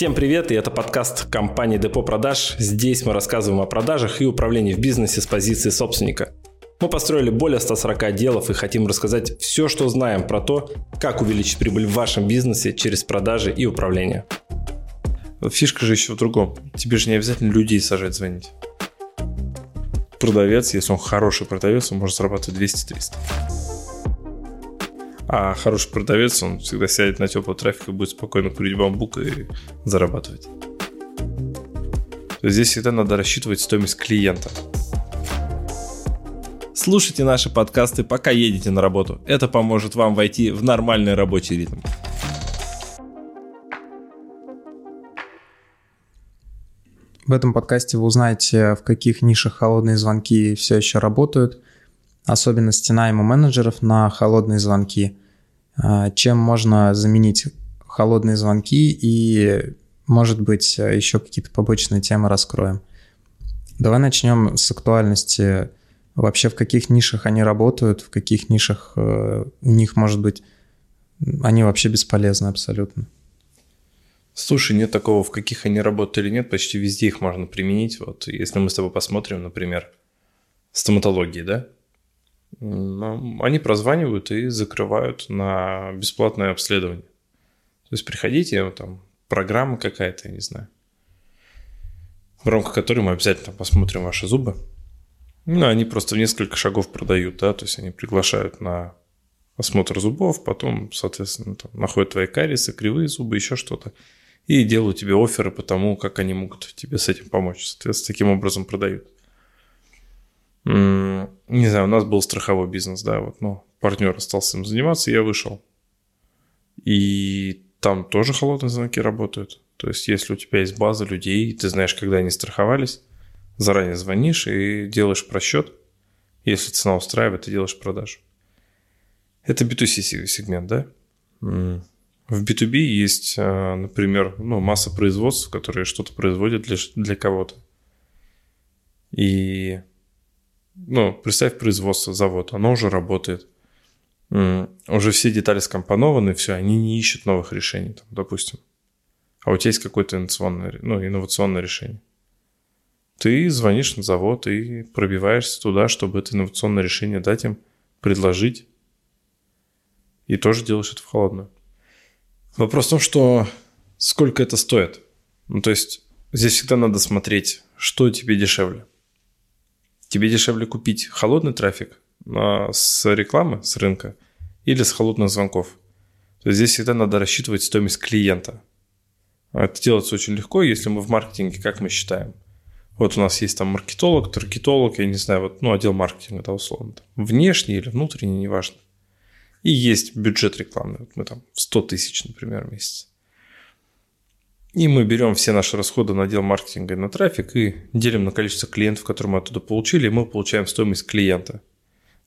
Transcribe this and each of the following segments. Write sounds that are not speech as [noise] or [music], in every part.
Всем привет, и это подкаст компании Депо Продаж. Здесь мы рассказываем о продажах и управлении в бизнесе с позиции собственника. Мы построили более 140 отделов и хотим рассказать все, что знаем про то, как увеличить прибыль в вашем бизнесе через продажи и управление. Фишка же еще в другом. Тебе же не обязательно людей сажать звонить. Продавец, если он хороший продавец, он может зарабатывать 200-300. А хороший продавец, он всегда сядет на теплый трафик и будет спокойно курить бамбук и зарабатывать. Здесь всегда надо рассчитывать стоимость клиента. Слушайте наши подкасты, пока едете на работу. Это поможет вам войти в нормальный рабочий ритм. В этом подкасте вы узнаете, в каких нишах холодные звонки все еще работают, особенности найма менеджеров на холодные звонки, чем можно заменить холодные звонки и, может быть, еще какие-то побочные темы раскроем. Давай начнем с актуальности. Вообще, в каких нишах они работают, в каких нишах э, у них, может быть, они вообще бесполезны абсолютно. Слушай, нет такого, в каких они работают или нет, почти везде их можно применить. Вот если мы с тобой посмотрим, например, стоматологии, да, они прозванивают и закрывают на бесплатное обследование. То есть приходите, там программа какая-то, я не знаю, в рамках которой мы обязательно посмотрим ваши зубы. Ну, они просто в несколько шагов продают, да, то есть они приглашают на осмотр зубов, потом, соответственно, там, находят твои кариесы, кривые зубы, еще что-то, и делают тебе оферы по тому, как они могут тебе с этим помочь. Соответственно, таким образом продают не знаю, у нас был страховой бизнес, да, вот, ну, партнер остался им заниматься, я вышел. И там тоже холодные звонки работают. То есть, если у тебя есть база людей, ты знаешь, когда они страховались, заранее звонишь и делаешь просчет. Если цена устраивает, ты делаешь продажу. Это B2C сегмент, да? В B2B есть, а, например, ну, масса производств, которые что-то производят для, для кого-то. И ну, представь производство, завод, оно уже работает. Уже все детали скомпонованы, все, они не ищут новых решений, там, допустим. А у тебя есть какое-то инновационное, ну, инновационное решение. Ты звонишь на завод и пробиваешься туда, чтобы это инновационное решение дать им, предложить. И тоже делаешь это в холодную. Вопрос в том, что сколько это стоит. Ну, то есть здесь всегда надо смотреть, что тебе дешевле. Тебе дешевле купить холодный трафик с рекламы, с рынка или с холодных звонков. То есть здесь всегда надо рассчитывать стоимость клиента. Это делается очень легко, если мы в маркетинге, как мы считаем. Вот у нас есть там маркетолог, таргетолог, я не знаю, вот, ну, отдел маркетинга, да, условно. Там, внешний или внутренний, неважно. И есть бюджет рекламный. Вот мы там 100 тысяч, например, в месяц. И мы берем все наши расходы на отдел маркетинга и на трафик и делим на количество клиентов, которые мы оттуда получили, и мы получаем стоимость клиента.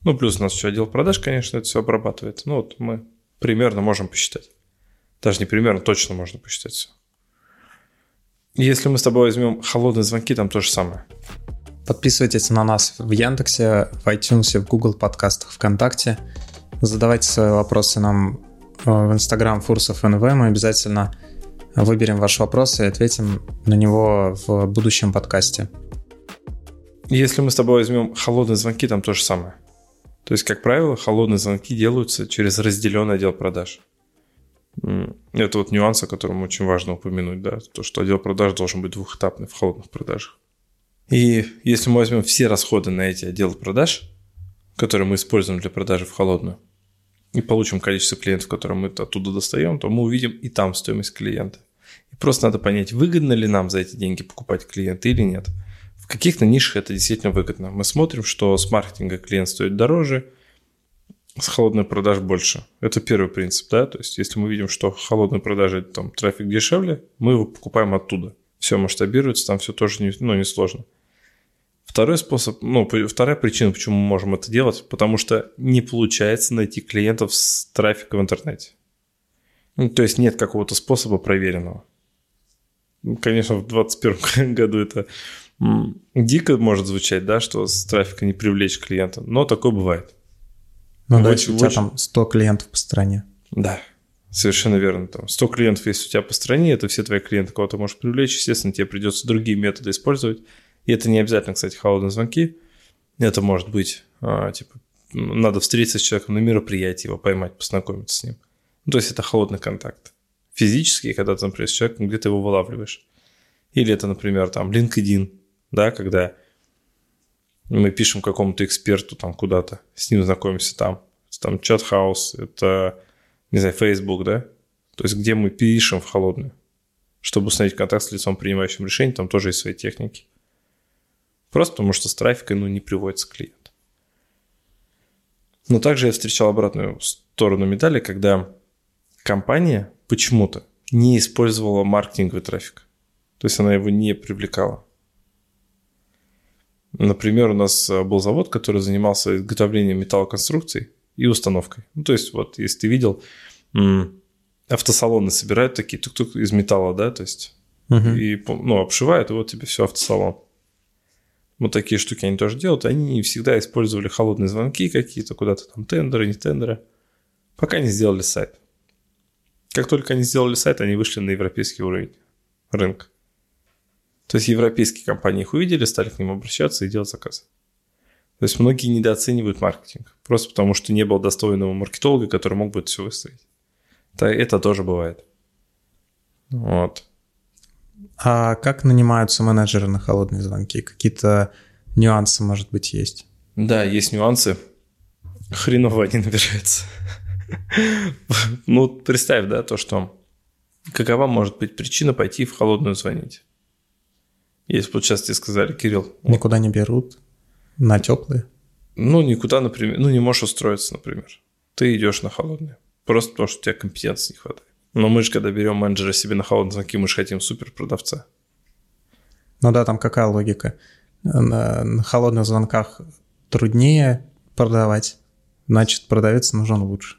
Ну, плюс у нас еще отдел продаж, конечно, это все обрабатывает. Ну, вот мы примерно можем посчитать. Даже не примерно, точно можно посчитать все. Если мы с тобой возьмем холодные звонки, там то же самое. Подписывайтесь на нас в Яндексе, в iTunes, в Google подкастах, ВКонтакте. Задавайте свои вопросы нам э, в Instagram Фурсов НВ. Мы обязательно выберем ваш вопрос и ответим на него в будущем подкасте. Если мы с тобой возьмем холодные звонки, там то же самое. То есть, как правило, холодные звонки делаются через разделенный отдел продаж. Это вот нюанс, о котором очень важно упомянуть, да, то, что отдел продаж должен быть двухэтапный в холодных продажах. И если мы возьмем все расходы на эти отделы продаж, которые мы используем для продажи в холодную, и получим количество клиентов, которые мы оттуда достаем, то мы увидим и там стоимость клиента. И просто надо понять, выгодно ли нам за эти деньги покупать клиента или нет. В каких-то нишах это действительно выгодно. Мы смотрим, что с маркетинга клиент стоит дороже, с холодной продаж больше. Это первый принцип, да, то есть если мы видим, что холодные продажи, там трафик дешевле, мы его покупаем оттуда. Все масштабируется, там все тоже не, ну, не сложно. Второй способ, ну, вторая причина, почему мы можем это делать, потому что не получается найти клиентов с трафика в интернете. Ну, то есть нет какого-то способа проверенного. Ну, конечно, в 2021 [laughs] году это дико может звучать, да, что с трафика не привлечь клиента, но такое бывает. Ну, да, у тебя там 100 клиентов по стране. Да, Совершенно верно. Там 100 клиентов есть у тебя по стране, это все твои клиенты, кого ты можешь привлечь. Естественно, тебе придется другие методы использовать. И это не обязательно, кстати, холодные звонки. Это может быть, а, типа, надо встретиться с человеком на мероприятии, его поймать, познакомиться с ним. Ну, то есть это холодный контакт. Физический, когда ты, например, с человеком где-то его вылавливаешь. Или это, например, там LinkedIn, да, когда мы пишем какому-то эксперту там куда-то, с ним знакомимся там. Там чат-хаус, это не знаю, Facebook, да? То есть где мы пишем в холодную. Чтобы установить контакт с лицом, принимающим решение, там тоже есть свои техники. Просто потому что с трафикой ну, не приводится клиент. Но также я встречал обратную сторону медали, когда компания почему-то не использовала маркетинговый трафик. То есть она его не привлекала. Например, у нас был завод, который занимался изготовлением металлоконструкций и установкой. Ну, то есть, вот, если ты видел, автосалоны собирают такие тук-тук из металла, да, то есть, угу. и, ну, обшивают, и вот тебе все автосалон. Вот такие штуки они тоже делают. Они всегда использовали холодные звонки какие-то, куда-то там тендеры, не тендеры, пока не сделали сайт. Как только они сделали сайт, они вышли на европейский уровень рынка. То есть европейские компании их увидели, стали к ним обращаться и делать заказы. То есть многие недооценивают маркетинг, просто потому что не было достойного маркетолога, который мог бы это все выстроить. Это, это тоже бывает. Вот. А как нанимаются менеджеры на холодные звонки? Какие-то нюансы, может быть, есть? Да, есть нюансы. Хреново они набираются. Ну, представь, да, то, что какова может быть причина пойти в холодную звонить? Если бы сейчас тебе сказали, Кирилл... Никуда не берут? На теплые? Ну, никуда, например, ну, не можешь устроиться, например. Ты идешь на холодные. Просто потому, что у тебя компетенции не хватает. Но мы же, когда берем менеджера себе на холодные звонки, мы же хотим супер продавца. Ну да, там какая логика? На, на холодных звонках труднее продавать, значит, продавец нужен лучше.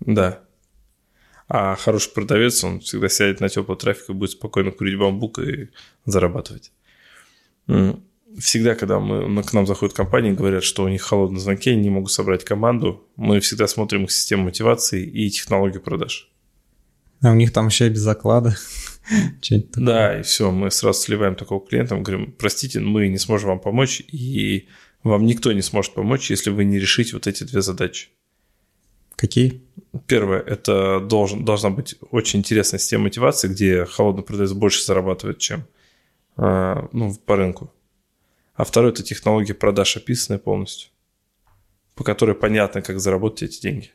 Да. А хороший продавец, он всегда сядет на теплый трафик и будет спокойно курить бамбук и зарабатывать всегда, когда мы, к нам заходят компании, говорят, что у них холодные звонки, они не могут собрать команду, мы всегда смотрим их систему мотивации и технологию продаж. А у них там и без заклада. [laughs] Да, и все, мы сразу сливаем такого клиента, мы говорим, простите, мы не сможем вам помочь, и вам никто не сможет помочь, если вы не решите вот эти две задачи. Какие? Первое, это должен, должна быть очень интересная система мотивации, где холодный продавец больше зарабатывает, чем а, ну, по рынку. А второй – это технология продаж, описанная полностью, по которой понятно, как заработать эти деньги.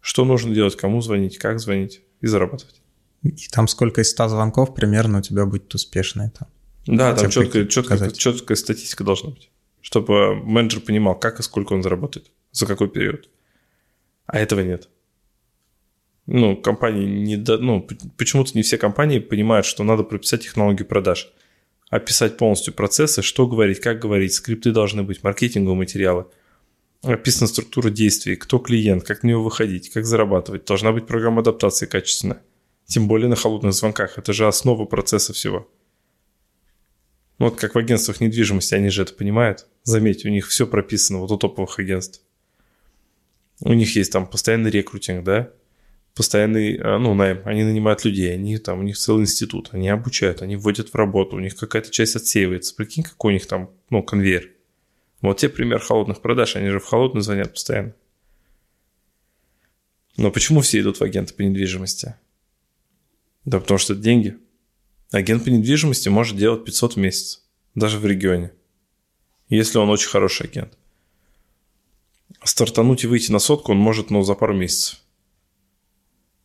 Что нужно делать, кому звонить, как звонить и зарабатывать. И там сколько из 100 звонков примерно у тебя будет успешно это? Да, там четкая, четкая, четкая статистика должна быть, чтобы менеджер понимал, как и сколько он заработает, за какой период. А этого нет. Ну, компании не... До... Ну, почему-то не все компании понимают, что надо прописать технологию продаж – описать полностью процессы, что говорить, как говорить, скрипты должны быть, маркетинговые материалы. Описана структура действий, кто клиент, как на него выходить, как зарабатывать. Должна быть программа адаптации качественная. Тем более на холодных звонках. Это же основа процесса всего. Вот как в агентствах недвижимости, они же это понимают. Заметьте, у них все прописано, вот у топовых агентств. У них есть там постоянный рекрутинг, да, постоянный, а, ну, найм, они нанимают людей, они там, у них целый институт, они обучают, они вводят в работу, у них какая-то часть отсеивается. Прикинь, какой у них там, ну, конвейер. Вот те пример холодных продаж, они же в холодную звонят постоянно. Но почему все идут в агенты по недвижимости? Да потому что это деньги. Агент по недвижимости может делать 500 в месяц, даже в регионе, если он очень хороший агент. Стартануть и выйти на сотку он может, ну, за пару месяцев.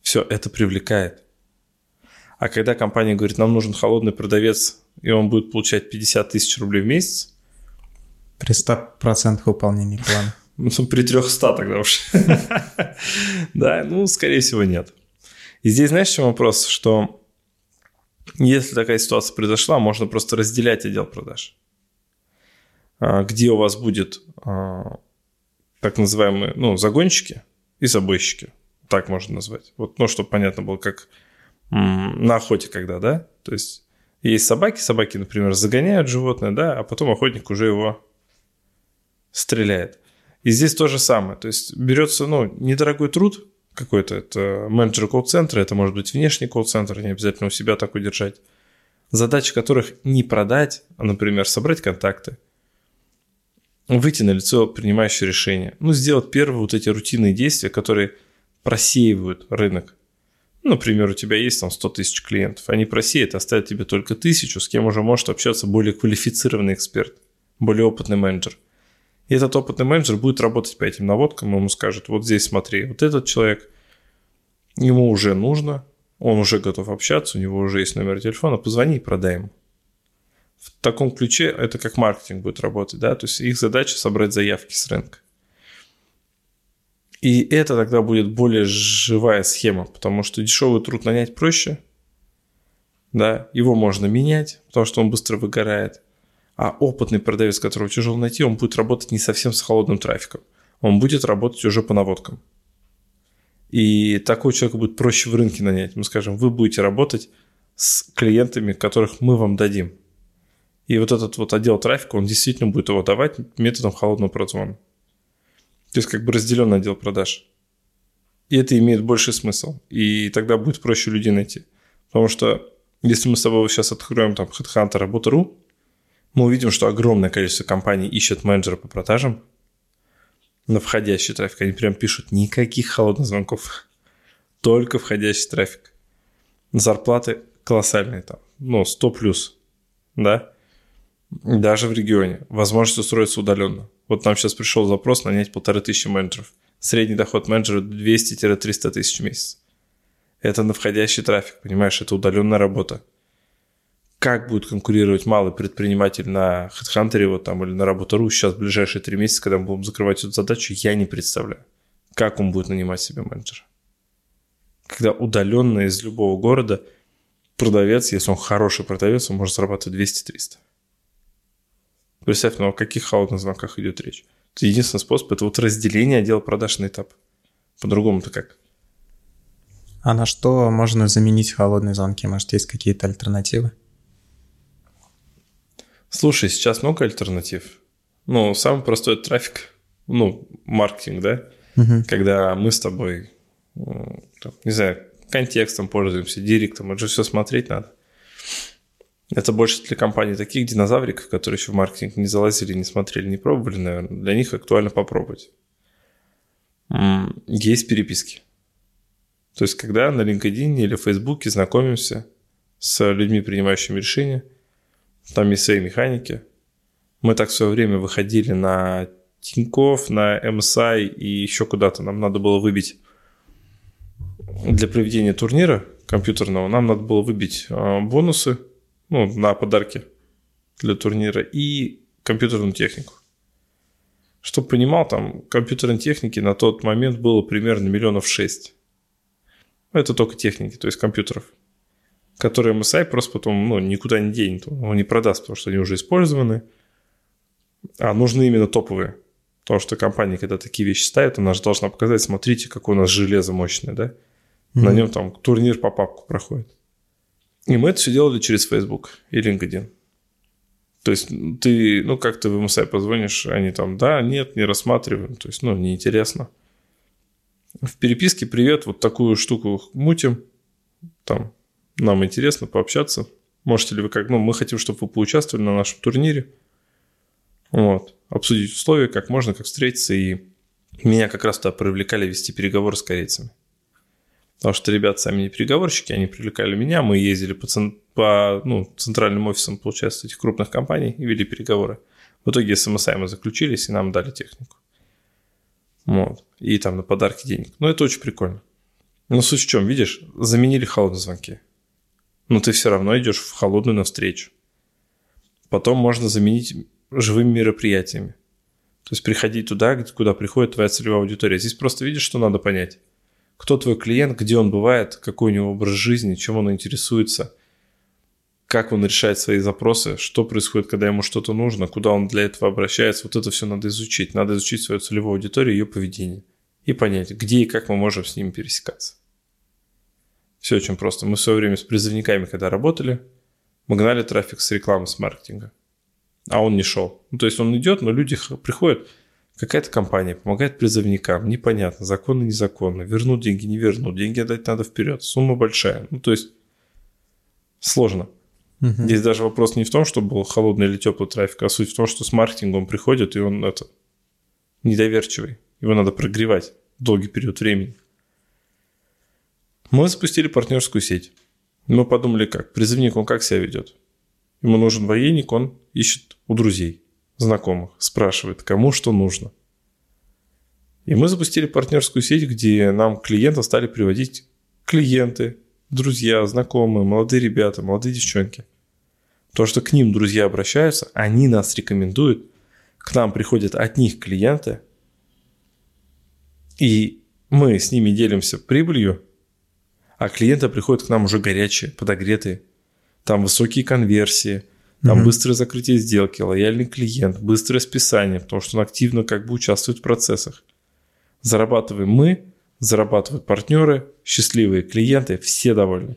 Все это привлекает. А когда компания говорит, нам нужен холодный продавец, и он будет получать 50 тысяч рублей в месяц... При 100% выполнении плана. Ну, при 300 тогда уж. [laughs] Да, ну, скорее всего, нет. И здесь, знаешь, чем вопрос? Что если такая ситуация произошла, можно просто разделять отдел продаж. А, где у вас будет а, так называемые ну, загонщики и забойщики так можно назвать. Вот, ну, чтобы понятно было, как на охоте когда, да? То есть есть собаки, собаки, например, загоняют животное, да, а потом охотник уже его стреляет. И здесь то же самое. То есть берется, ну, недорогой труд, какой-то. Это менеджер колл-центра, это может быть внешний колл-центр, не обязательно у себя так удержать. Задача которых не продать, а, например, собрать контакты, выйти на лицо принимающее решение, ну, сделать первые вот эти рутинные действия, которые просеивают рынок. Например, у тебя есть там 100 тысяч клиентов, они просеют, оставят тебе только тысячу, с кем уже может общаться более квалифицированный эксперт, более опытный менеджер. И этот опытный менеджер будет работать по этим наводкам, ему скажет, вот здесь смотри, вот этот человек, ему уже нужно, он уже готов общаться, у него уже есть номер телефона, позвони и продай ему. В таком ключе это как маркетинг будет работать, да, то есть их задача собрать заявки с рынка. И это тогда будет более живая схема, потому что дешевый труд нанять проще, да, его можно менять, потому что он быстро выгорает. А опытный продавец, которого тяжело найти, он будет работать не совсем с холодным трафиком. Он будет работать уже по наводкам. И такой человек будет проще в рынке нанять. Мы скажем, вы будете работать с клиентами, которых мы вам дадим. И вот этот вот отдел трафика, он действительно будет его давать методом холодного прозвона. То есть как бы разделенный отдел продаж. И это имеет больший смысл. И тогда будет проще людей найти. Потому что если мы с тобой сейчас откроем там HeadHunter, Работа.ру, мы увидим, что огромное количество компаний ищет менеджера по продажам на входящий трафик. Они прям пишут никаких холодных звонков, только входящий трафик. Зарплаты колоссальные там, ну, 100 плюс, да, даже в регионе. Возможность устроиться удаленно. Вот нам сейчас пришел запрос нанять полторы тысячи менеджеров. Средний доход менеджера 200-300 тысяч в месяц. Это на входящий трафик, понимаешь, это удаленная работа. Как будет конкурировать малый предприниматель на HeadHunter вот там, или на Работа.ру сейчас в ближайшие три месяца, когда мы будем закрывать эту задачу, я не представляю. Как он будет нанимать себе менеджера. Когда удаленно из любого города продавец, если он хороший продавец, он может зарабатывать 200-300. Представь, ну о каких холодных звонках идет речь. Единственный способ – это вот разделение отдела продаж на этап. По-другому-то как? А на что можно заменить холодные звонки? Может, есть какие-то альтернативы? Слушай, сейчас много альтернатив. Ну, самый простой – трафик. Ну, маркетинг, да? Угу. Когда мы с тобой, не знаю, контекстом пользуемся, директом, это же все смотреть надо. Это больше для компаний таких динозавриков, которые еще в маркетинг не залазили, не смотрели, не пробовали, наверное. Для них актуально попробовать. Есть переписки. То есть, когда на LinkedIn или Facebook знакомимся с людьми, принимающими решения, там есть свои механики. Мы так в свое время выходили на Тинькофф, на MSI и еще куда-то. Нам надо было выбить для проведения турнира компьютерного, нам надо было выбить а, бонусы – ну, на подарки для турнира, и компьютерную технику. Чтобы понимал, там компьютерной техники на тот момент было примерно миллионов шесть. Это только техники, то есть компьютеров, которые MSI просто потом ну, никуда не денет, он не продаст, потому что они уже использованы, а нужны именно топовые. Потому что компания, когда такие вещи ставит, она же должна показать, смотрите, какое у нас железо мощное, да? Mm-hmm. На нем там турнир по папку проходит. И мы это все делали через Facebook и LinkedIn. То есть ты, ну, как ты в MSI позвонишь, они там, да, нет, не рассматриваем. То есть, ну, неинтересно. В переписке привет, вот такую штуку мутим. Там, нам интересно пообщаться. Можете ли вы как, ну, мы хотим, чтобы вы поучаствовали на нашем турнире. Вот. Обсудить условия, как можно, как встретиться. И меня как раз туда привлекали вести переговоры с корейцами. Потому что ребята сами не переговорщики, они привлекали меня, мы ездили по, цен... по ну, центральным офисам, получается, этих крупных компаний и вели переговоры. В итоге с MSI мы заключились, и нам дали технику. Вот. И там на подарки денег. Ну, это очень прикольно. Но суть в чем, видишь, заменили холодные звонки. Но ты все равно идешь в холодную навстречу. Потом можно заменить живыми мероприятиями. То есть приходить туда, куда приходит твоя целевая аудитория. Здесь просто видишь, что надо понять кто твой клиент, где он бывает, какой у него образ жизни, чем он интересуется, как он решает свои запросы, что происходит, когда ему что-то нужно, куда он для этого обращается. Вот это все надо изучить. Надо изучить свою целевую аудиторию, ее поведение и понять, где и как мы можем с ними пересекаться. Все очень просто. Мы в свое время с призывниками, когда работали, мы гнали трафик с рекламы, с маркетинга. А он не шел. Ну, то есть он идет, но люди приходят, Какая-то компания помогает призывникам, непонятно, законно, незаконно, вернут деньги, не вернут, деньги отдать надо вперед, сумма большая. Ну, то есть сложно. Мгм. Здесь даже вопрос не в том, что был холодный или теплый трафик, а суть в том, что с маркетингом приходит, и он это недоверчивый. Его надо прогревать долгий период времени. Мы запустили партнерскую сеть. Мы подумали, как призывник, он как себя ведет? Ему нужен военник, он ищет у друзей, знакомых, спрашивает, кому что нужно. И мы запустили партнерскую сеть, где нам клиентов стали приводить клиенты, друзья, знакомые, молодые ребята, молодые девчонки. То, что к ним друзья обращаются, они нас рекомендуют, к нам приходят от них клиенты, и мы с ними делимся прибылью, а клиенты приходят к нам уже горячие, подогретые. Там высокие конверсии, там Мгм. быстрое закрытие сделки, лояльный клиент, быстрое списание, потому что он активно как бы участвует в процессах. Зарабатываем мы, зарабатывают партнеры, счастливые клиенты, все довольны.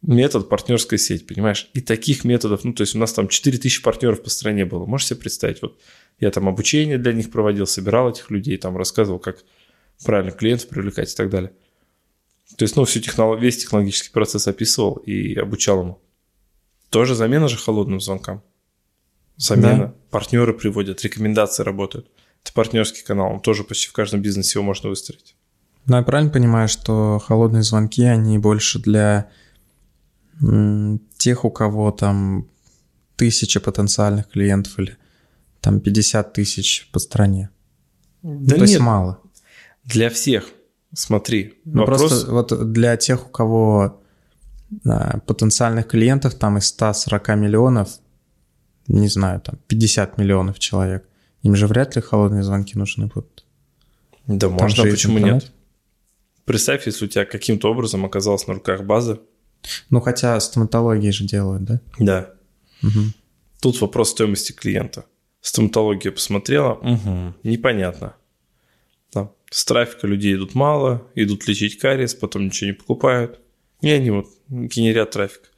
Метод партнерская сеть, понимаешь? И таких методов, ну, то есть у нас там 4000 партнеров по стране было. Можешь себе представить? Вот я там обучение для них проводил, собирал этих людей, там рассказывал, как правильно клиентов привлекать и так далее. То есть, ну, всю технолог... весь технологический процесс описывал и обучал ему. Тоже замена же холодным звонкам. Замена. Да. Партнеры приводят, рекомендации работают. Это партнерский канал, он тоже почти в каждом бизнесе его можно выстроить. Ну, я правильно понимаю, что холодные звонки, они больше для тех, у кого там тысяча потенциальных клиентов или там 50 тысяч по стране. Да То есть нет, мало. для всех. Смотри, Ну, вопрос... просто вот для тех, у кого а, потенциальных клиентов там из 140 миллионов, не знаю, там 50 миллионов человек, им же вряд ли холодные звонки нужны будут. Да можно, а есть почему интернет. нет? Представь, если у тебя каким-то образом оказалась на руках база. Ну, хотя стоматологии же делают, да? Да. Мгм. Тут вопрос стоимости клиента. Стоматология посмотрела, угу, непонятно. С трафика людей идут мало, идут лечить кариес, потом ничего не покупают. И они вот генерят трафик.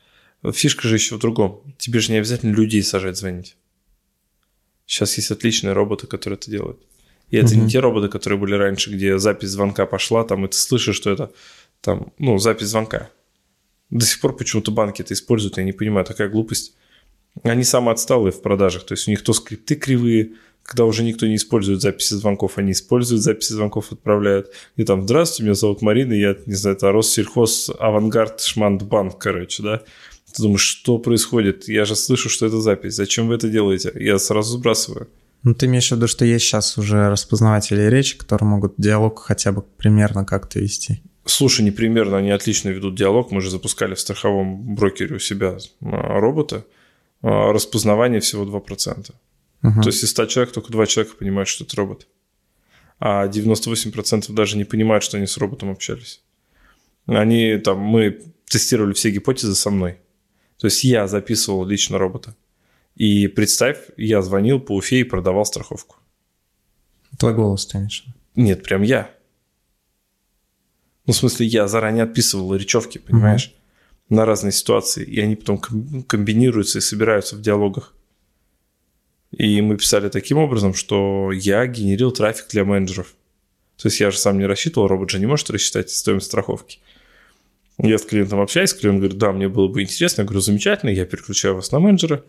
Фишка же еще в другом. Тебе же не обязательно людей сажать звонить. Сейчас есть отличные роботы, которые это делают. И это Мгм. не те роботы, которые были раньше, где запись звонка пошла, там, и ты слышишь, что это там, ну, запись звонка. До сих пор почему-то банки это используют, я не понимаю, такая глупость. Они самые отсталые в продажах, то есть у них то скрипты кривые, когда уже никто не использует записи звонков, они используют записи звонков, отправляют. И там, здравствуйте, меня зовут Марина, я, не знаю, это Россельхоз, Авангард, Шмандбанк, короче, да. Ты думаешь, что происходит? Я же слышу, что это запись. Зачем вы это делаете? Я сразу сбрасываю. Ну, ты имеешь в виду, что есть сейчас уже распознаватели речи, которые могут диалог хотя бы примерно как-то вести. Слушай, непримерно, они отлично ведут диалог. Мы же запускали в страховом брокере у себя а, робота. А, Распознавание всего 2%. Мгм. То есть из 100 человек только 2 человека понимают, что это робот. А 98% даже не понимают, что они с роботом общались. Они там, мы тестировали все гипотезы со мной. То есть я записывал лично робота. И представь, я звонил по Уфе и продавал страховку. Твой голос, виду? Нет, прям я. Ну, в смысле, я заранее отписывал речевки, понимаешь, на разные ситуации. И они потом ком- комбинируются и собираются в диалогах. И мы писали таким образом, что я генерил трафик для менеджеров. То есть я же сам не рассчитывал, робот же не может рассчитать стоимость страховки. Я с клиентом общаюсь, клиент говорит, да, мне было бы интересно. Я говорю, замечательно, я переключаю вас на менеджера.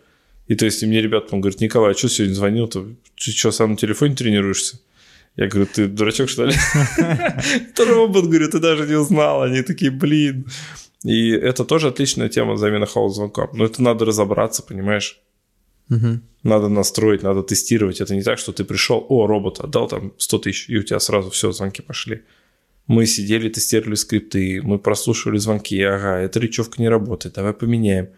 И то есть и мне ребята потом говорят, Николай, а что сегодня звонил-то? Ты что, сам на телефоне тренируешься? Я говорю, ты дурачок, что ли? [laughs] Это робот, говорю, ты даже не узнал. Они такие, блин. И это тоже отличная тема замена холод звонком. Но это надо разобраться, понимаешь? Мгм. Надо настроить, надо тестировать. Это не так, что ты пришел, о, робот, отдал там 100 тысяч, и у тебя сразу все, звонки пошли. Мы сидели, тестировали скрипты, мы прослушивали звонки, ага, эта речевка не работает, давай поменяем.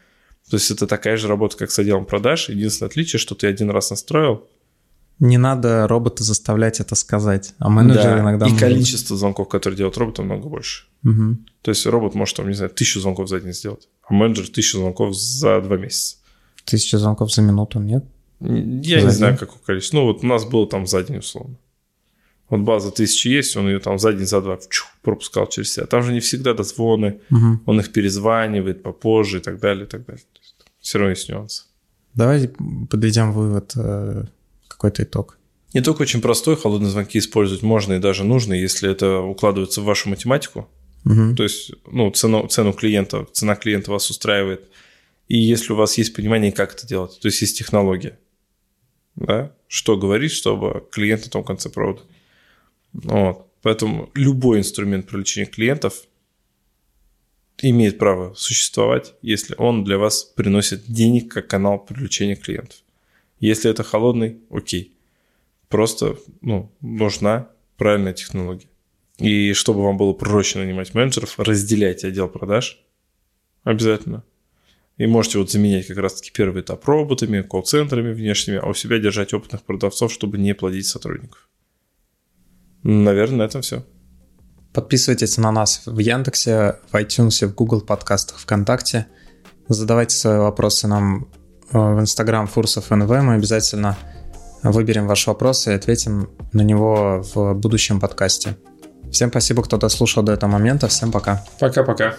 То есть это такая же работа, как с отделом продаж. Единственное отличие, что ты один раз настроил, Не надо робота заставлять это сказать, а менеджер да, иногда... и может- количество звонков, которые делают робот, намного больше. Мгм. То есть робот может, там, не знаю, тысячу звонков за день сделать, а менеджер тысячу звонков за два месяца. Тысяча звонков за минуту, нет? Я За не день? знаю, какое количество. Ну, вот у нас было там за день, условно. Вот база тысячи есть, он ее там за день, за два чух, пропускал через себя. Там же не всегда дозвоны, Мгм. он их перезванивает попозже и так далее, и так далее. То есть, все равно есть нюансы. Давай подведем вывод, э, какой-то итог. Не только очень простой, холодные звонки использовать можно и даже нужно, если это укладывается в вашу математику. Мгм. То есть, ну, цену, цену клиента, цена клиента вас устраивает. И если у вас есть понимание, как это делать, то есть есть технология, да, что говорить, чтобы клиент на том конце провода. Вот. Поэтому любой инструмент привлечения клиентов имеет право существовать, если он для вас приносит денег как канал привлечения клиентов. Если это холодный, окей. Просто ну, нужна правильная технология. И чтобы вам было проще нанимать менеджеров, разделяйте отдел продаж обязательно. И можете вот заменять как раз-таки первый этап роботами, колл-центрами внешними, а у себя держать опытных продавцов, чтобы не плодить сотрудников. Наверное, на этом все. Подписывайтесь на нас в Яндексе, в iTunes, в Google подкастах, ВКонтакте. Задавайте свои вопросы нам э, в Instagram Фурсов НВ. Мы обязательно выберем ваш вопрос и ответим на него в будущем подкасте. Всем спасибо, кто дослушал до этого момента. Всем пока. Пока-пока.